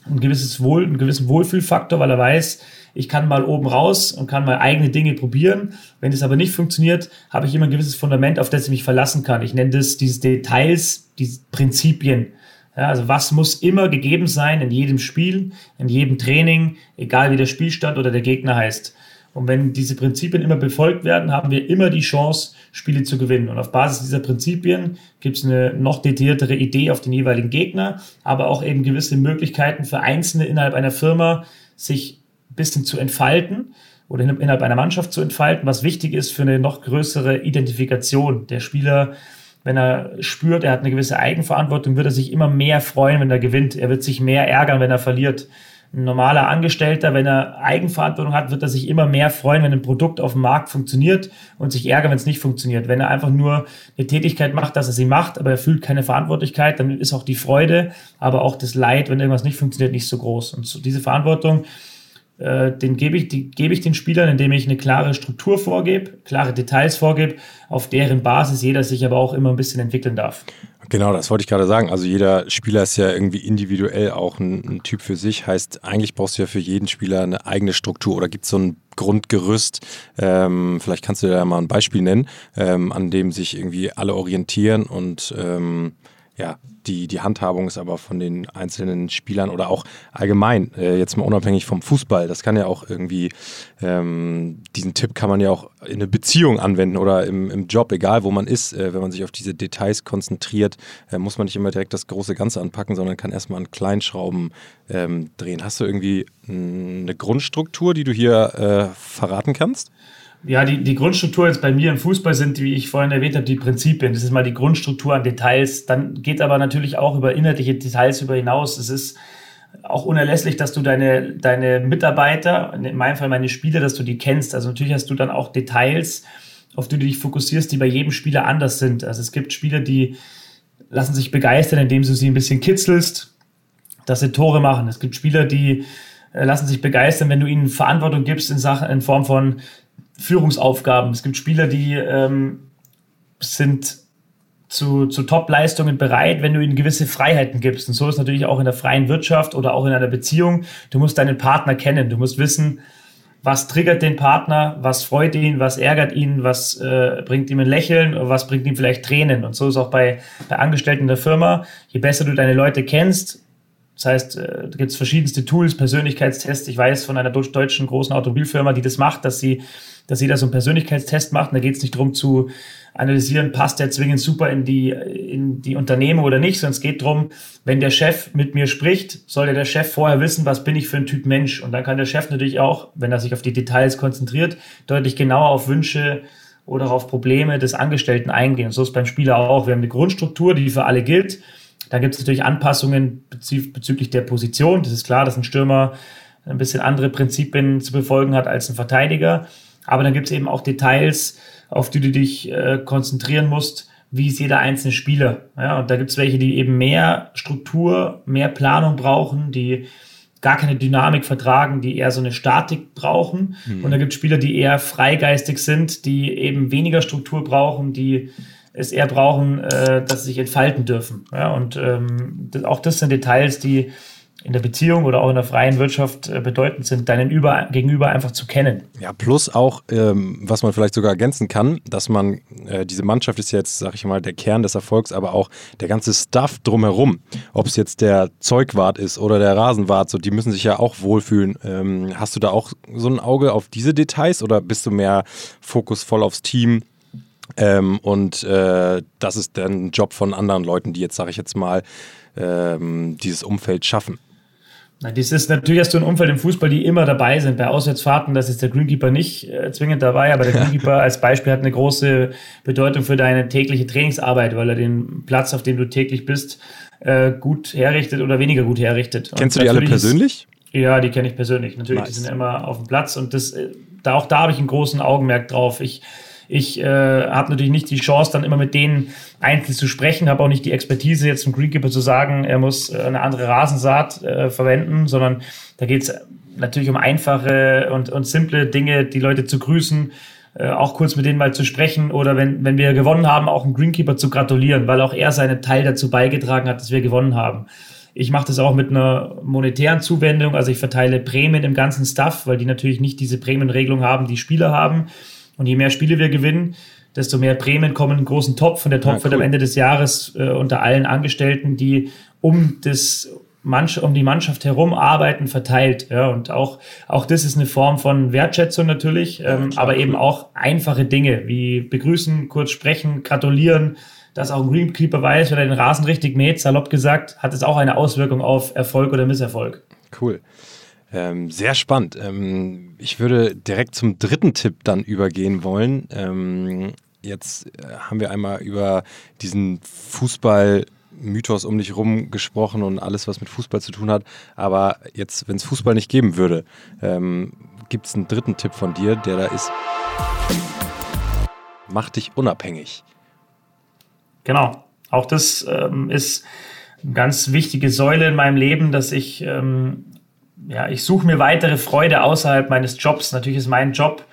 ein gewisses Wohl, einen gewissen Wohlfühlfaktor, weil er weiß, ich kann mal oben raus und kann mal eigene Dinge probieren. Wenn es aber nicht funktioniert, habe ich immer ein gewisses Fundament, auf das ich mich verlassen kann. Ich nenne das diese Details, diese Prinzipien. Ja, also was muss immer gegeben sein in jedem Spiel, in jedem Training, egal wie der Spielstand oder der Gegner heißt. Und wenn diese Prinzipien immer befolgt werden, haben wir immer die Chance, Spiele zu gewinnen. Und auf Basis dieser Prinzipien gibt es eine noch detailliertere Idee auf den jeweiligen Gegner, aber auch eben gewisse Möglichkeiten für Einzelne innerhalb einer Firma, sich ein bisschen zu entfalten oder innerhalb einer Mannschaft zu entfalten, was wichtig ist für eine noch größere Identifikation der Spieler wenn er spürt, er hat eine gewisse Eigenverantwortung, wird er sich immer mehr freuen, wenn er gewinnt. Er wird sich mehr ärgern, wenn er verliert. Ein normaler Angestellter, wenn er Eigenverantwortung hat, wird er sich immer mehr freuen, wenn ein Produkt auf dem Markt funktioniert und sich ärgern, wenn es nicht funktioniert. Wenn er einfach nur eine Tätigkeit macht, dass er sie macht, aber er fühlt keine Verantwortlichkeit, dann ist auch die Freude, aber auch das Leid, wenn irgendwas nicht funktioniert, nicht so groß. Und so diese Verantwortung, den gebe ich, die ich den Spielern, indem ich eine klare Struktur vorgebe, klare Details vorgebe, auf deren Basis jeder sich aber auch immer ein bisschen entwickeln darf. Genau, das wollte ich gerade sagen. Also jeder Spieler ist ja irgendwie individuell auch ein, ein, Typ für sich. Heißt, eigentlich brauchst du ja für jeden Spieler eine eigene Struktur oder gibt es so ein Grundgerüst? Ähm, vielleicht kannst du da mal ein Beispiel nennen, ähm, an dem sich irgendwie alle orientieren und ähm, ja, die, die Handhabung ist aber von den einzelnen Spielern oder auch allgemein, äh, jetzt mal unabhängig vom Fußball, das kann ja auch irgendwie, ähm, diesen Tipp kann man ja auch in eine Beziehung anwenden oder im, im Job, egal wo man ist, äh, wenn man sich auf diese Details konzentriert, äh, muss man nicht immer direkt das große Ganze anpacken, sondern kann erstmal an Kleinschrauben ähm, drehen. Hast du irgendwie eine Grundstruktur, die du hier äh, verraten kannst? Ja, die, die Grundstruktur jetzt bei mir im Fußball sind, wie ich vorhin erwähnt habe, die Prinzipien. Das ist mal die Grundstruktur an Details. Dann geht aber natürlich auch über inhaltliche Details über hinaus. Es ist auch unerlässlich, dass du deine, deine Mitarbeiter, in meinem Fall meine Spieler, dass du die kennst. Also natürlich hast du dann auch Details, auf die du dich fokussierst, die bei jedem Spieler anders sind. Also es gibt Spieler, die lassen sich begeistern, indem du sie ein bisschen kitzelst, dass sie Tore machen. Es gibt Spieler, die äh, lassen sich begeistern, wenn du ihnen Verantwortung gibst in Sachen, in Form von Führungsaufgaben. Es gibt Spieler, die ähm, sind zu, zu Top-Leistungen bereit, wenn du ihnen gewisse Freiheiten gibst. Und so ist natürlich auch in der freien Wirtschaft oder auch in einer Beziehung. Du musst deinen Partner kennen. Du musst wissen, was triggert den Partner, was freut ihn, was ärgert ihn, was äh, bringt ihm ein Lächeln, was bringt ihm vielleicht Tränen. Und so ist auch bei, bei Angestellten der Firma. Je besser du deine Leute kennst, das heißt, äh, da gibt es verschiedenste Tools, Persönlichkeitstests. Ich weiß von einer deutschen großen Automobilfirma, die das macht, dass sie dass jeder so einen Persönlichkeitstest macht. Und da geht es nicht darum zu analysieren, passt der zwingend super in die, in die Unternehmen oder nicht, sondern es geht darum, wenn der Chef mit mir spricht, soll der Chef vorher wissen, was bin ich für ein Typ Mensch. Und dann kann der Chef natürlich auch, wenn er sich auf die Details konzentriert, deutlich genauer auf Wünsche oder auf Probleme des Angestellten eingehen. Und so ist beim Spieler auch. Wir haben eine Grundstruktur, die für alle gilt. Da gibt es natürlich Anpassungen bezüglich der Position. Das ist klar, dass ein Stürmer ein bisschen andere Prinzipien zu befolgen hat als ein Verteidiger. Aber dann gibt es eben auch Details, auf die du dich äh, konzentrieren musst, wie ist jeder einzelne Spieler. Ja, und da gibt es welche, die eben mehr Struktur, mehr Planung brauchen, die gar keine Dynamik vertragen, die eher so eine Statik brauchen. Mhm. Und da gibt es Spieler, die eher freigeistig sind, die eben weniger Struktur brauchen, die es eher brauchen, äh, dass sie sich entfalten dürfen. Ja, und ähm, das, auch das sind Details, die in der Beziehung oder auch in der freien Wirtschaft äh, bedeutend sind, deinen Über Gegenüber einfach zu kennen. Ja, plus auch, ähm, was man vielleicht sogar ergänzen kann, dass man, äh, diese Mannschaft ist jetzt, sag ich mal, der Kern des Erfolgs, aber auch der ganze Stuff drumherum, ob es jetzt der Zeugwart ist oder der Rasenwart, so, die müssen sich ja auch wohlfühlen. Ähm, hast du da auch so ein Auge auf diese Details oder bist du mehr fokusvoll aufs Team? Ähm, und äh, das ist dann ein Job von anderen Leuten, die jetzt, sage ich jetzt mal, ähm, dieses Umfeld schaffen. Na, das ist natürlich hast du ein Umfeld im Fußball, die immer dabei sind. Bei Auswärtsfahrten, das ist der Greenkeeper nicht äh, zwingend dabei, aber der Greenkeeper als Beispiel hat eine große Bedeutung für deine tägliche Trainingsarbeit, weil er den Platz, auf dem du täglich bist, äh, gut herrichtet oder weniger gut herrichtet. Kennst und du die alle persönlich? Ist, ja, die kenne ich persönlich. Natürlich, nice. die sind immer auf dem Platz und das, äh, da, auch da habe ich einen großen Augenmerk drauf. Ich ich äh, habe natürlich nicht die Chance, dann immer mit denen einzeln zu sprechen, habe auch nicht die Expertise, jetzt zum Greenkeeper zu sagen, er muss äh, eine andere Rasensaat äh, verwenden, sondern da geht es natürlich um einfache und, und simple Dinge, die Leute zu grüßen, äh, auch kurz mit denen mal zu sprechen oder wenn, wenn wir gewonnen haben, auch einem Greenkeeper zu gratulieren, weil auch er seinen Teil dazu beigetragen hat, dass wir gewonnen haben. Ich mache das auch mit einer monetären Zuwendung, also ich verteile Prämien im ganzen Staff, weil die natürlich nicht diese Prämienregelung haben, die Spieler haben. Und je mehr Spiele wir gewinnen, desto mehr Prämien kommen in einen großen Topf. Und der Topf ja, cool. wird am Ende des Jahres äh, unter allen Angestellten, die um das um die Mannschaft herum arbeiten, verteilt. Ja, und auch, auch das ist eine Form von Wertschätzung natürlich, ähm, ja, aber eben auch einfache Dinge wie begrüßen, kurz sprechen, gratulieren, dass auch ein Greenkeeper weiß, wenn er den Rasen richtig mäht, salopp gesagt, hat es auch eine Auswirkung auf Erfolg oder Misserfolg. Cool. Ähm, sehr spannend. Ähm, ich würde direkt zum dritten Tipp dann übergehen wollen. Ähm, jetzt äh, haben wir einmal über diesen Fußball Mythos um dich rum gesprochen und alles, was mit Fußball zu tun hat. Aber jetzt, wenn es Fußball nicht geben würde, ähm, gibt es einen dritten Tipp von dir, der da ist: Mach dich unabhängig. Genau. Auch das ähm, ist eine ganz wichtige Säule in meinem Leben, dass ich ähm, ja, ich suche mir weitere Freude außerhalb meines Jobs. Natürlich ist mein Job,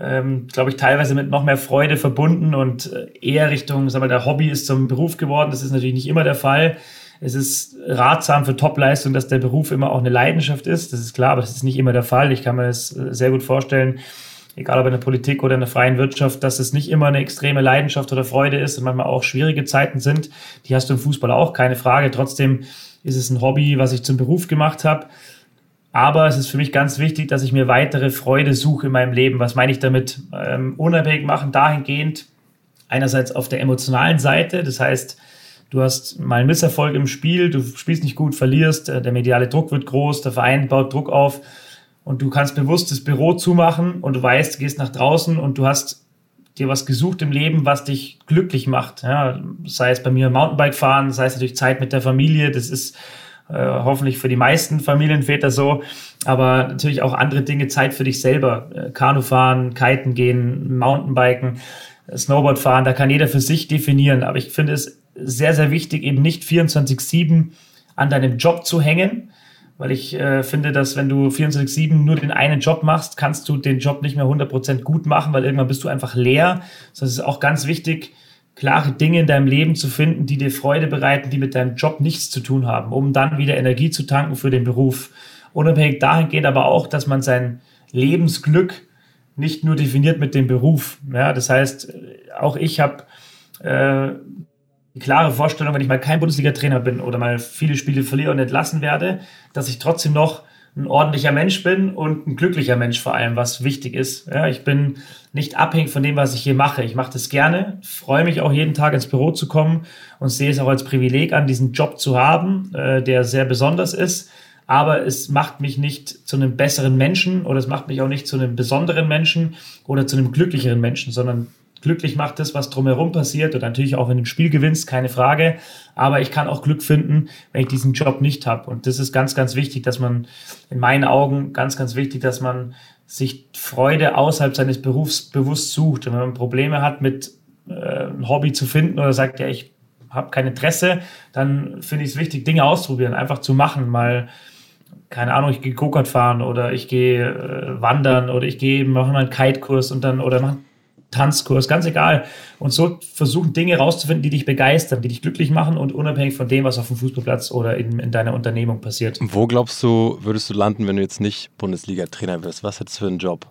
ähm, glaube ich, teilweise mit noch mehr Freude verbunden und äh, eher Richtung, sagen wir, der Hobby ist zum Beruf geworden. Das ist natürlich nicht immer der Fall. Es ist ratsam für Topleistung, dass der Beruf immer auch eine Leidenschaft ist. Das ist klar, aber das ist nicht immer der Fall. Ich kann mir das äh, sehr gut vorstellen, egal ob in der Politik oder in der freien Wirtschaft, dass es nicht immer eine extreme Leidenschaft oder Freude ist und manchmal auch schwierige Zeiten sind. Die hast du im Fußball auch, keine Frage. Trotzdem ist es ein Hobby, was ich zum Beruf gemacht habe. Aber es ist für mich ganz wichtig, dass ich mir weitere Freude suche in meinem Leben. Was meine ich damit? Ähm, unabhängig machen dahingehend, einerseits auf der emotionalen Seite, das heißt, du hast mal einen Misserfolg im Spiel, du spielst nicht gut, verlierst, äh, der mediale Druck wird groß, der Verein baut Druck auf und du kannst bewusst das Büro zumachen und du weißt, du gehst nach draußen und du hast dir was gesucht im Leben, was dich glücklich macht. Ja, sei es bei mir Mountainbike fahren, sei es natürlich Zeit mit der Familie, das ist hoffentlich für die meisten Familienväter so, aber natürlich auch andere Dinge, Zeit für dich selber. Äh, Kanu fahren, Kiten gehen, Mountainbiken, Snowboard fahren, da kann jeder für sich definieren. Aber ich finde es sehr, sehr wichtig, eben nicht 24-7 an deinem Job zu hängen, weil ich äh, finde, dass wenn du 24-7 nur den einen Job machst, kannst du den Job nicht mehr 100% gut machen, weil irgendwann bist du einfach leer. Das ist auch ganz wichtig, klare Dinge in deinem Leben zu finden, die dir Freude bereiten, die mit deinem Job nichts zu tun haben, um dann wieder Energie zu tanken für den Beruf. Unabhängig dahingehend aber auch, dass man sein Lebensglück nicht nur definiert mit dem Beruf. Ja, das heißt, auch ich habe äh, die klare Vorstellung, wenn ich mal kein Bundesliga-Trainer bin oder mal viele Spiele verliere und entlassen werde, dass ich trotzdem noch ein ordentlicher Mensch bin und ein glücklicher Mensch vor allem, was wichtig ist. Ja, ich bin nicht abhängig von dem, was ich hier mache. Ich mache das gerne, freue mich auch jeden Tag ins Büro zu kommen und sehe es auch als Privileg an, diesen Job zu haben, äh, der sehr besonders ist. Aber es macht mich nicht zu einem besseren Menschen oder es macht mich auch nicht zu einem besonderen Menschen oder zu einem glücklicheren Menschen, sondern glücklich macht das, was drumherum passiert und natürlich auch, wenn du ein Spiel gewinnst, keine Frage. Aber ich kann auch Glück finden, wenn ich diesen Job nicht habe. Und das ist ganz, ganz wichtig, dass man in meinen Augen ganz, ganz wichtig, dass man sich Freude außerhalb seines Berufs bewusst sucht. Und wenn man Probleme hat, mit äh, ein Hobby zu finden oder sagt, ja, ich habe kein Interesse, dann finde ich es wichtig, Dinge auszuprobieren, einfach zu machen, mal keine Ahnung, ich gehe Go-Kart fahren oder ich gehe äh, wandern oder ich gehe mache mal einen Kite-Kurs und dann oder mache Tanzkurs, ganz egal. Und so versuchen Dinge rauszufinden, die dich begeistern, die dich glücklich machen und unabhängig von dem, was auf dem Fußballplatz oder in, in deiner Unternehmung passiert. Wo glaubst du, würdest du landen, wenn du jetzt nicht Bundesliga-Trainer wirst? Was hättest du für einen Job?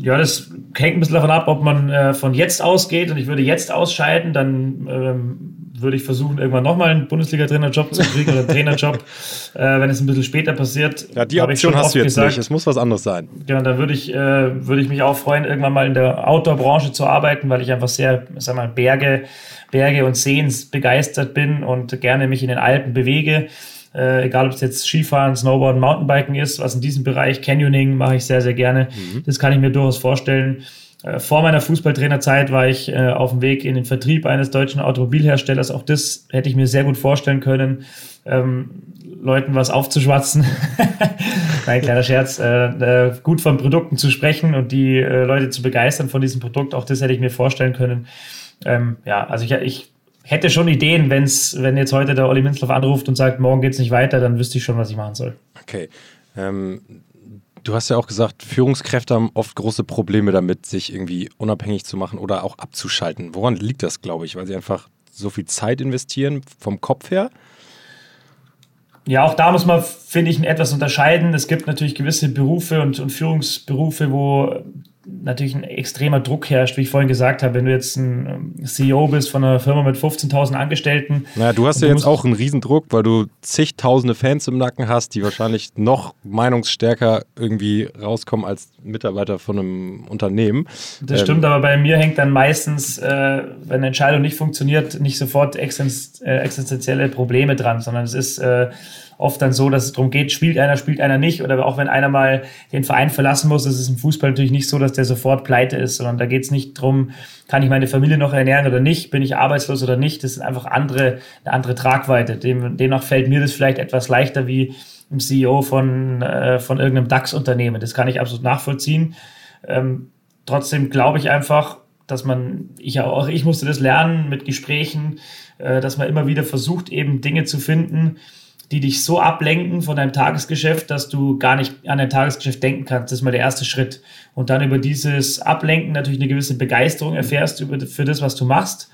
Ja, das hängt ein bisschen davon ab, ob man äh, von jetzt ausgeht und ich würde jetzt ausscheiden, dann ähm, würde ich versuchen, irgendwann nochmal einen Bundesliga-Trainerjob zu kriegen oder einen Trainerjob, äh, wenn es ein bisschen später passiert. Ja, die Option hast du jetzt gesagt, nicht. Es muss was anderes sein. Genau, dann würde ich, äh, würde ich mich auch freuen, irgendwann mal in der Outdoor-Branche zu arbeiten, weil ich einfach sehr, sag mal, Berge, Berge und Seen begeistert bin und gerne mich in den Alpen bewege. Äh, egal ob es jetzt Skifahren, Snowboarden, Mountainbiken ist, was in diesem Bereich, Canyoning mache ich sehr, sehr gerne. Mhm. Das kann ich mir durchaus vorstellen. Äh, vor meiner Fußballtrainerzeit war ich äh, auf dem Weg in den Vertrieb eines deutschen Automobilherstellers. Auch das hätte ich mir sehr gut vorstellen können, ähm, Leuten was aufzuschwatzen. Nein, kleiner Scherz. Äh, äh, gut von Produkten zu sprechen und die äh, Leute zu begeistern von diesem Produkt. Auch das hätte ich mir vorstellen können. Ähm, ja, also ich, ich hätte schon Ideen, wenn's, wenn jetzt heute der Olli Minzloff anruft und sagt, morgen geht es nicht weiter, dann wüsste ich schon, was ich machen soll. Okay. Ähm, du hast ja auch gesagt, Führungskräfte haben oft große Probleme damit, sich irgendwie unabhängig zu machen oder auch abzuschalten. Woran liegt das, glaube ich? Weil sie einfach so viel Zeit investieren vom Kopf her? Ja, auch da muss man, finde ich, etwas unterscheiden. Es gibt natürlich gewisse Berufe und, und Führungsberufe, wo natürlich ein extremer Druck herrscht, wie ich vorhin gesagt habe, wenn du jetzt ein ähm, CEO bist von einer Firma mit 15.000 Angestellten. Naja, du hast ja jetzt auch einen Riesendruck, weil du zigtausende Fans im Nacken hast, die wahrscheinlich noch meinungsstärker irgendwie rauskommen als Mitarbeiter von einem Unternehmen. Das ähm, stimmt, aber bei mir hängt dann meistens, äh, wenn eine Entscheidung nicht funktioniert, nicht sofort äh, existenzielle Probleme dran, sondern es ist äh, oft dann so, dass es darum geht, spielt einer, spielt einer nicht. Oder auch wenn einer mal den Verein verlassen muss, ist es im Fußball natürlich nicht so, dass der sofort pleite ist, sondern da geht es nicht darum, kann ich meine Familie noch ernähren oder nicht, bin ich arbeitslos oder nicht. Das sind einfach andere, eine andere Tragweite. Dem, demnach fällt mir das vielleicht etwas leichter wie im CEO von, äh, von irgendeinem DAX-Unternehmen. Das kann ich absolut nachvollziehen. Ähm, trotzdem glaube ich einfach, dass man, ich auch, ich musste das lernen mit Gesprächen, äh, dass man immer wieder versucht, eben Dinge zu finden, die dich so ablenken von deinem Tagesgeschäft, dass du gar nicht an dein Tagesgeschäft denken kannst. Das ist mal der erste Schritt. Und dann über dieses Ablenken natürlich eine gewisse Begeisterung erfährst für das, was du machst.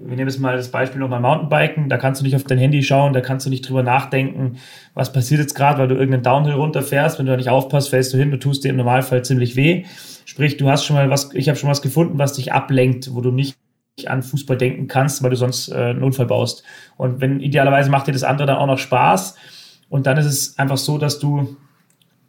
Wir nehmen jetzt mal das Beispiel nochmal Mountainbiken. Da kannst du nicht auf dein Handy schauen, da kannst du nicht drüber nachdenken, was passiert jetzt gerade, weil du irgendeinen Downhill runterfährst. Wenn du da nicht aufpasst, fällst du hin, du tust dir im Normalfall ziemlich weh. Sprich, du hast schon mal was, ich habe schon was gefunden, was dich ablenkt, wo du nicht an Fußball denken kannst, weil du sonst äh, einen Unfall baust. Und wenn idealerweise macht dir das andere dann auch noch Spaß. Und dann ist es einfach so, dass du,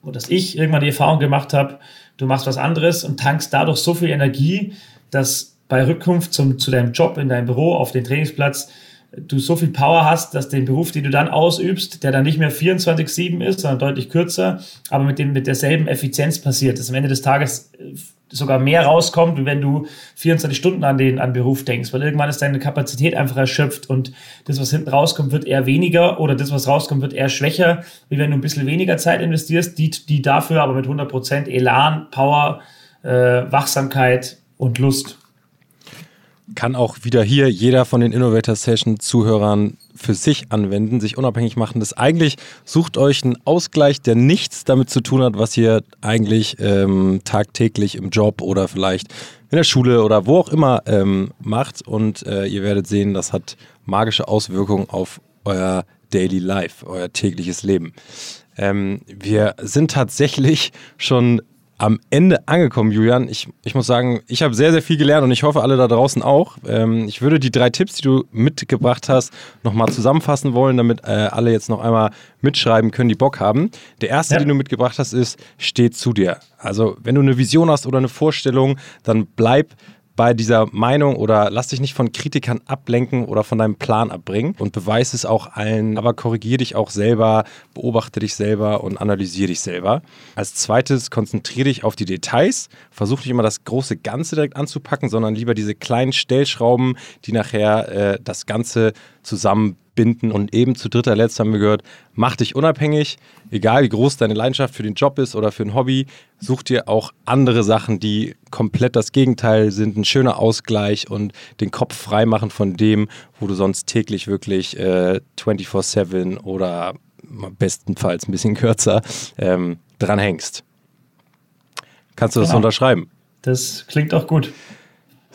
dass ich irgendwann die Erfahrung gemacht habe, du machst was anderes und tankst dadurch so viel Energie, dass bei Rückkunft zum, zu deinem Job in deinem Büro auf den Trainingsplatz du so viel Power hast, dass den Beruf, den du dann ausübst, der dann nicht mehr 24-7 ist, sondern deutlich kürzer, aber mit, dem, mit derselben Effizienz passiert, dass am Ende des Tages äh, sogar mehr rauskommt, wenn du 24 Stunden an den an Beruf denkst, weil irgendwann ist deine Kapazität einfach erschöpft und das, was hinten rauskommt, wird eher weniger oder das, was rauskommt, wird eher schwächer, wie wenn du ein bisschen weniger Zeit investierst, die, die dafür aber mit 100% Elan, Power, äh, Wachsamkeit und Lust kann auch wieder hier jeder von den Innovator Session Zuhörern für sich anwenden, sich unabhängig machen. Das eigentlich sucht euch einen Ausgleich, der nichts damit zu tun hat, was ihr eigentlich ähm, tagtäglich im Job oder vielleicht in der Schule oder wo auch immer ähm, macht. Und äh, ihr werdet sehen, das hat magische Auswirkungen auf euer Daily Life, euer tägliches Leben. Ähm, wir sind tatsächlich schon am Ende angekommen, Julian. Ich, ich muss sagen, ich habe sehr, sehr viel gelernt und ich hoffe, alle da draußen auch. Ähm, ich würde die drei Tipps, die du mitgebracht hast, nochmal zusammenfassen wollen, damit äh, alle jetzt noch einmal mitschreiben können, die Bock haben. Der erste, ja. den du mitgebracht hast, ist, steh zu dir. Also, wenn du eine Vision hast oder eine Vorstellung, dann bleib bei dieser Meinung oder lass dich nicht von Kritikern ablenken oder von deinem Plan abbringen und beweis es auch allen, aber korrigier dich auch selber, beobachte dich selber und analysiere dich selber. Als zweites konzentriere dich auf die Details, versuch nicht immer das große Ganze direkt anzupacken, sondern lieber diese kleinen Stellschrauben, die nachher äh, das Ganze zusammenbinden. Und eben zu dritter Letzt haben wir gehört, mach dich unabhängig, egal wie groß deine Leidenschaft für den Job ist oder für ein Hobby, such dir auch andere Sachen, die komplett das Gegenteil sind, ein schöner Ausgleich und den Kopf frei machen von dem, wo du sonst täglich wirklich äh, 24-7 oder bestenfalls ein bisschen kürzer ähm, dran hängst. Kannst du das genau. unterschreiben? Das klingt auch gut.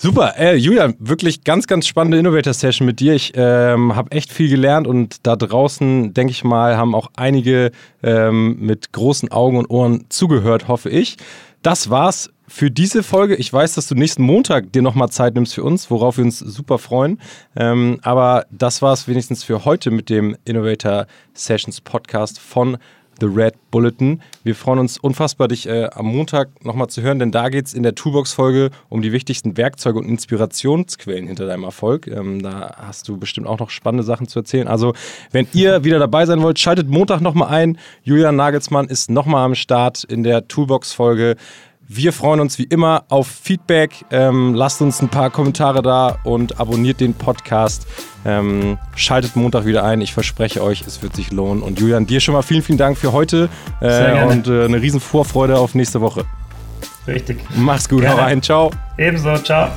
Super, äh, Julian, wirklich ganz, ganz spannende Innovator-Session mit dir. Ich ähm, habe echt viel gelernt und da draußen, denke ich mal, haben auch einige ähm, mit großen Augen und Ohren zugehört, hoffe ich. Das war's für diese Folge. Ich weiß, dass du nächsten Montag dir nochmal Zeit nimmst für uns, worauf wir uns super freuen. Ähm, aber das war's wenigstens für heute mit dem Innovator Sessions Podcast von The Red Bulletin. Wir freuen uns unfassbar, dich äh, am Montag nochmal zu hören, denn da geht es in der Toolbox-Folge um die wichtigsten Werkzeuge und Inspirationsquellen hinter deinem Erfolg. Ähm, da hast du bestimmt auch noch spannende Sachen zu erzählen. Also, wenn ihr wieder dabei sein wollt, schaltet Montag nochmal ein. Julian Nagelsmann ist nochmal am Start in der Toolbox-Folge. Wir freuen uns wie immer auf Feedback. Ähm, lasst uns ein paar Kommentare da und abonniert den Podcast. Ähm, schaltet Montag wieder ein. Ich verspreche euch, es wird sich lohnen. Und Julian, dir schon mal vielen, vielen Dank für heute äh, und äh, eine riesen Vorfreude auf nächste Woche. Richtig. Mach's gut, hau rein. Ciao. Ebenso, ciao.